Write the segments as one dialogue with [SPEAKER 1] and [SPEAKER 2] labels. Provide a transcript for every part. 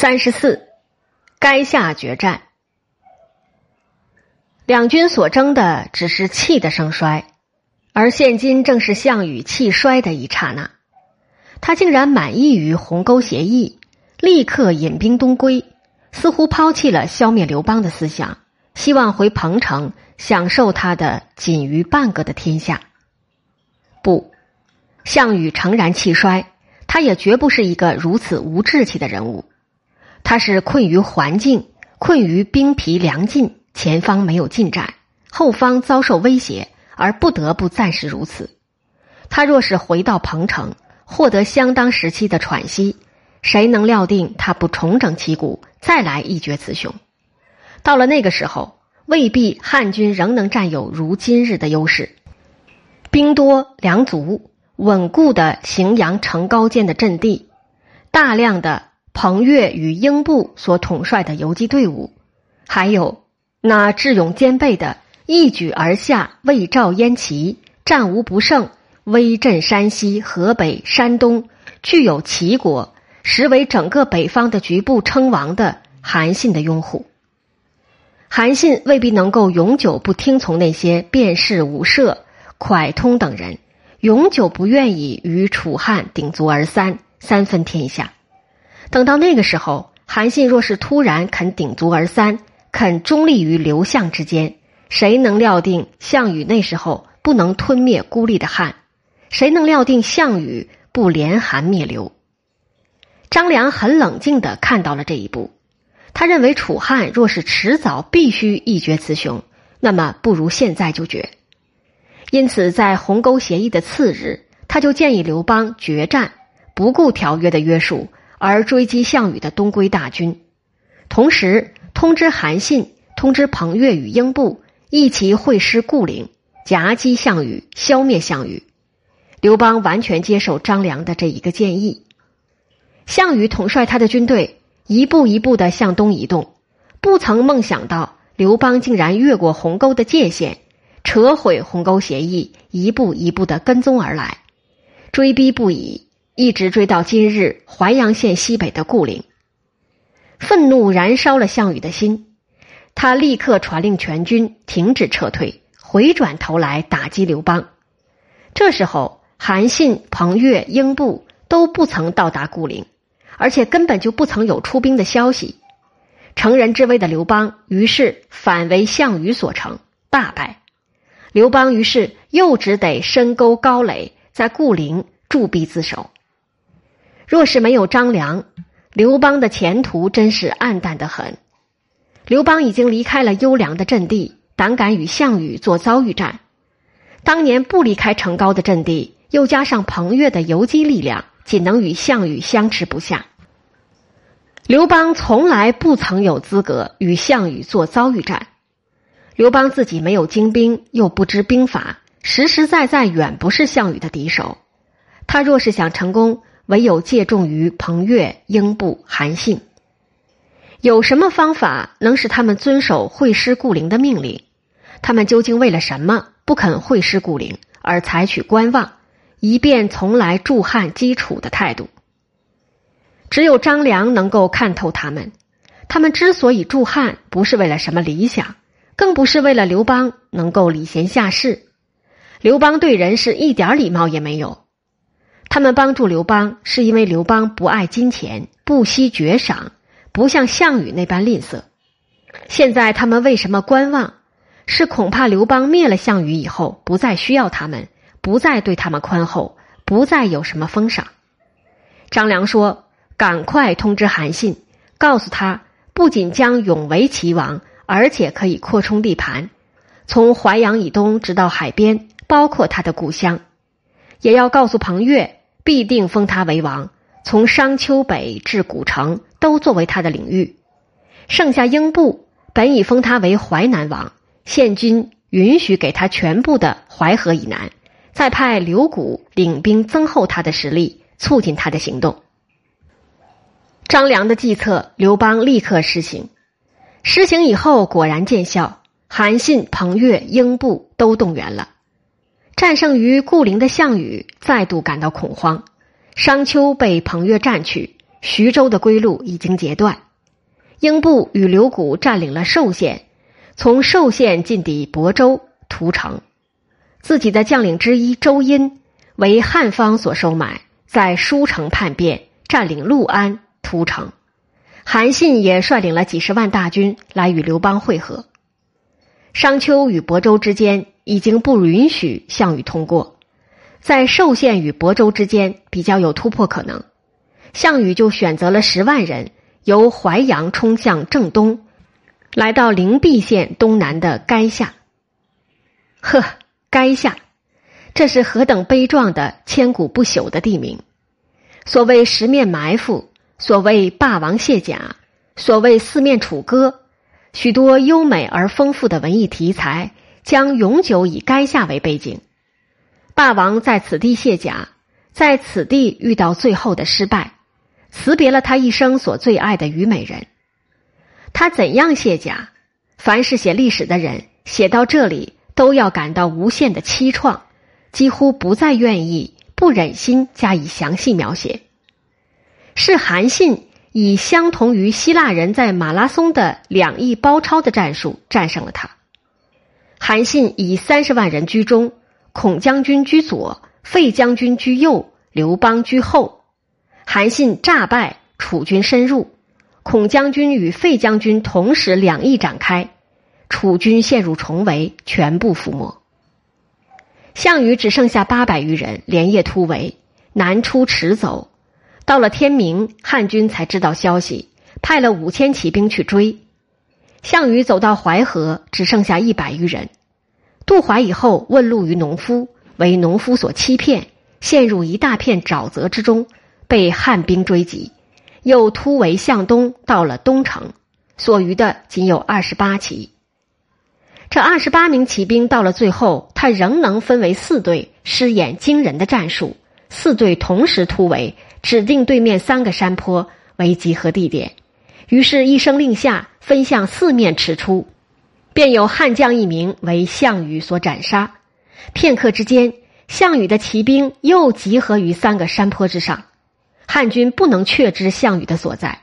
[SPEAKER 1] 三十四，垓下决战。两军所争的只是气的盛衰，而现今正是项羽气衰的一刹那。他竟然满意于鸿沟协议，立刻引兵东归，似乎抛弃了消灭刘邦的思想，希望回彭城享受他的仅余半个的天下。不，项羽诚然气衰，他也绝不是一个如此无志气的人物。他是困于环境，困于兵疲粮尽，前方没有进展，后方遭受威胁，而不得不暂时如此。他若是回到彭城，获得相当时期的喘息，谁能料定他不重整旗鼓，再来一决雌雄？到了那个时候，未必汉军仍能占有如今日的优势，兵多粮足，稳固的荥阳城高建的阵地，大量的。彭越与英布所统帅的游击队伍，还有那智勇兼备的一举而下魏赵燕齐，战无不胜，威震山西、河北、山东，具有齐国，实为整个北方的局部称王的韩信的拥护。韩信未必能够永久不听从那些卞氏、武涉、蒯通等人，永久不愿意与楚汉鼎足而三，三分天下。等到那个时候，韩信若是突然肯鼎足而三，肯中立于刘项之间，谁能料定项羽那时候不能吞灭孤立的汉？谁能料定项羽不连韩灭刘？张良很冷静的看到了这一步，他认为楚汉若是迟早必须一决雌雄，那么不如现在就决。因此，在鸿沟协议的次日，他就建议刘邦决战，不顾条约的约束。而追击项羽的东归大军，同时通知韩信、通知彭越与英布一齐会师固陵，夹击项羽，消灭项羽。刘邦完全接受张良的这一个建议。项羽统帅他的军队一步一步的向东移动，不曾梦想到刘邦竟然越过鸿沟的界限，扯毁鸿沟协议，一步一步的跟踪而来，追逼不已。一直追到今日淮阳县西北的固陵，愤怒燃烧了项羽的心，他立刻传令全军停止撤退，回转头来打击刘邦。这时候，韩信、彭越、英布都不曾到达固陵，而且根本就不曾有出兵的消息。乘人之危的刘邦于是反为项羽所成，大败。刘邦于是又只得深沟高垒，在固陵驻壁自守。若是没有张良，刘邦的前途真是暗淡的很。刘邦已经离开了优良的阵地，胆敢与项羽做遭遇战。当年不离开城高的阵地，又加上彭越的游击力量，仅能与项羽相持不下。刘邦从来不曾有资格与项羽做遭遇战。刘邦自己没有精兵，又不知兵法，实实在在远不是项羽的敌手。他若是想成功，唯有借重于彭越、英布、韩信。有什么方法能使他们遵守会师固陵的命令？他们究竟为了什么不肯会师固陵，而采取观望，以便从来助汉基础的态度？只有张良能够看透他们。他们之所以助汉，不是为了什么理想，更不是为了刘邦能够礼贤下士。刘邦对人是一点礼貌也没有。他们帮助刘邦，是因为刘邦不爱金钱，不惜爵赏，不像项羽那般吝啬。现在他们为什么观望？是恐怕刘邦灭了项羽以后，不再需要他们，不再对他们宽厚，不再有什么封赏。张良说：“赶快通知韩信，告诉他，不仅将永为齐王，而且可以扩充地盘，从淮阳以东直到海边，包括他的故乡。也要告诉彭越。”必定封他为王，从商丘北至古城都作为他的领域。剩下英布本已封他为淮南王，现君允许给他全部的淮河以南，再派刘谷领兵增厚他的实力，促进他的行动。张良的计策，刘邦立刻实行。实行以后果然见效，韩信、彭越、英布都动员了。战胜于固陵的项羽再度感到恐慌，商丘被彭越占去，徐州的归路已经截断。英布与刘谷占领了寿县，从寿县进抵亳州屠城。自己的将领之一周殷为汉方所收买，在舒城叛变，占领六安屠城。韩信也率领了几十万大军来与刘邦会合。商丘与亳州之间已经不允许项羽通过，在寿县与亳州之间比较有突破可能，项羽就选择了十万人。由淮阳冲向正东，来到灵璧县东南的垓下。呵，垓下，这是何等悲壮的千古不朽的地名！所谓十面埋伏，所谓霸王卸甲，所谓四面楚歌，许多优美而丰富的文艺题材将永久以垓下为背景。霸王在此地卸甲，在此地遇到最后的失败。辞别了他一生所最爱的虞美人，他怎样卸甲？凡是写历史的人，写到这里都要感到无限的凄怆，几乎不再愿意、不忍心加以详细描写。是韩信以相同于希腊人在马拉松的两翼包抄的战术战胜了他。韩信以三十万人居中，孔将军居左，费将军居右，刘邦居后。韩信诈败，楚军深入，孔将军与费将军同时两翼展开，楚军陷入重围，全部覆没。项羽只剩下八百余人，连夜突围，南出迟走，到了天明，汉军才知道消息，派了五千骑兵去追。项羽走到淮河，只剩下一百余人，渡淮以后问路于农夫，为农夫所欺骗，陷入一大片沼泽之中。被汉兵追击，又突围向东，到了东城，所余的仅有二十八骑。这二十八名骑兵到了最后，他仍能分为四队，施演惊人的战术。四队同时突围，指定对面三个山坡为集合地点。于是，一声令下，分向四面驰出，便有汉将一名为项羽所斩杀。片刻之间，项羽的骑兵又集合于三个山坡之上。汉军不能确知项羽的所在。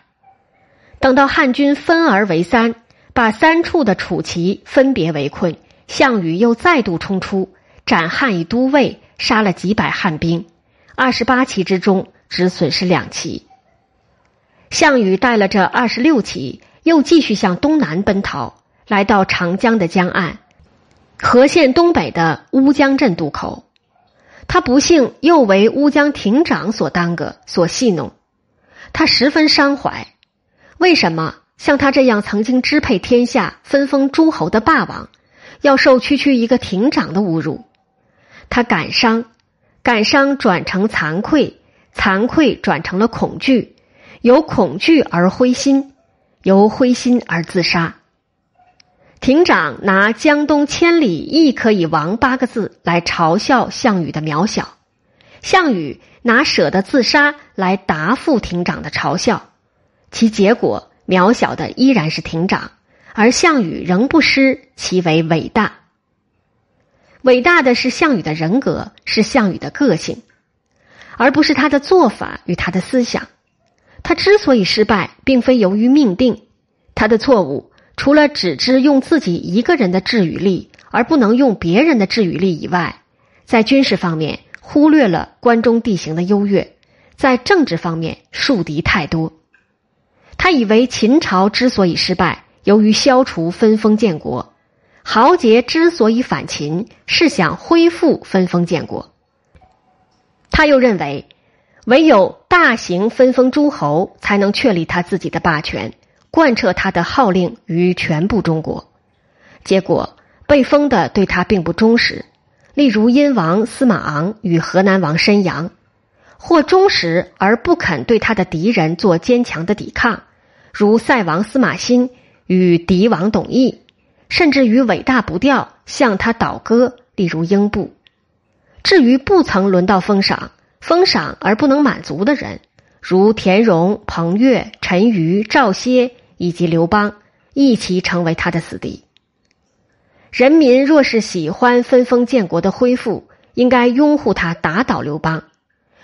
[SPEAKER 1] 等到汉军分而为三，把三处的楚骑分别围困，项羽又再度冲出，斩汉以都尉，杀了几百汉兵。二十八骑之中，只损失两骑。项羽带了这二十六骑，又继续向东南奔逃，来到长江的江岸，河县东北的乌江镇渡口。他不幸又为乌江亭长所耽搁、所戏弄，他十分伤怀。为什么像他这样曾经支配天下、分封诸侯的霸王，要受区区一个亭长的侮辱？他感伤，感伤转成惭愧，惭愧转成了恐惧，由恐惧而灰心，由灰心而自杀。亭长拿“江东千里亦可以亡”八个字来嘲笑项羽的渺小，项羽拿“舍得自杀”来答复亭长的嘲笑，其结果渺小的依然是亭长，而项羽仍不失其为伟大。伟大的是项羽的人格，是项羽的个性，而不是他的做法与他的思想。他之所以失败，并非由于命定，他的错误。除了只知用自己一个人的智与力，而不能用别人的智与力以外，在军事方面忽略了关中地形的优越，在政治方面树敌太多。他以为秦朝之所以失败，由于消除分封建国；豪杰之所以反秦，是想恢复分封建国。他又认为，唯有大型分封诸侯，才能确立他自己的霸权。贯彻他的号令于全部中国，结果被封的对他并不忠实。例如殷王司马昂与河南王申阳，或忠实而不肯对他的敌人做坚强的抵抗，如塞王司马欣与敌王董翳，甚至于伟大不掉向他倒戈。例如英布。至于不曾轮到封赏、封赏而不能满足的人，如田荣、彭越、陈馀、赵歇。以及刘邦一起成为他的死敌。人民若是喜欢分封建国的恢复，应该拥护他打倒刘邦。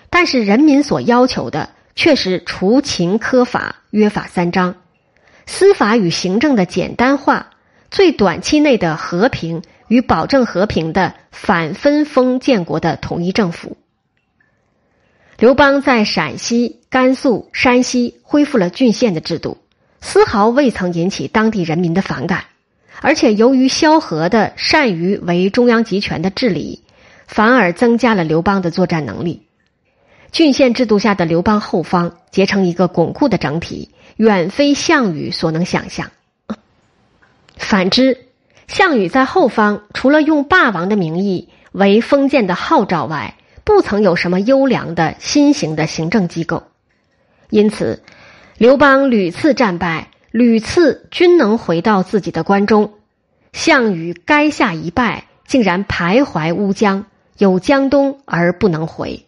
[SPEAKER 1] 但是人民所要求的却是除秦苛法，约法三章，司法与行政的简单化，最短期内的和平与保证和平的反分封建国的统一政府。刘邦在陕西、甘肃、山西恢复了郡县的制度，丝毫未曾引起当地人民的反感，而且由于萧何的善于为中央集权的治理，反而增加了刘邦的作战能力。郡县制度下的刘邦后方结成一个巩固的整体，远非项羽所能想象。反之，项羽在后方除了用霸王的名义为封建的号召外，不曾有什么优良的新型的行政机构，因此，刘邦屡次战败，屡次均能回到自己的关中。项羽垓下一败，竟然徘徊乌江，有江东而不能回。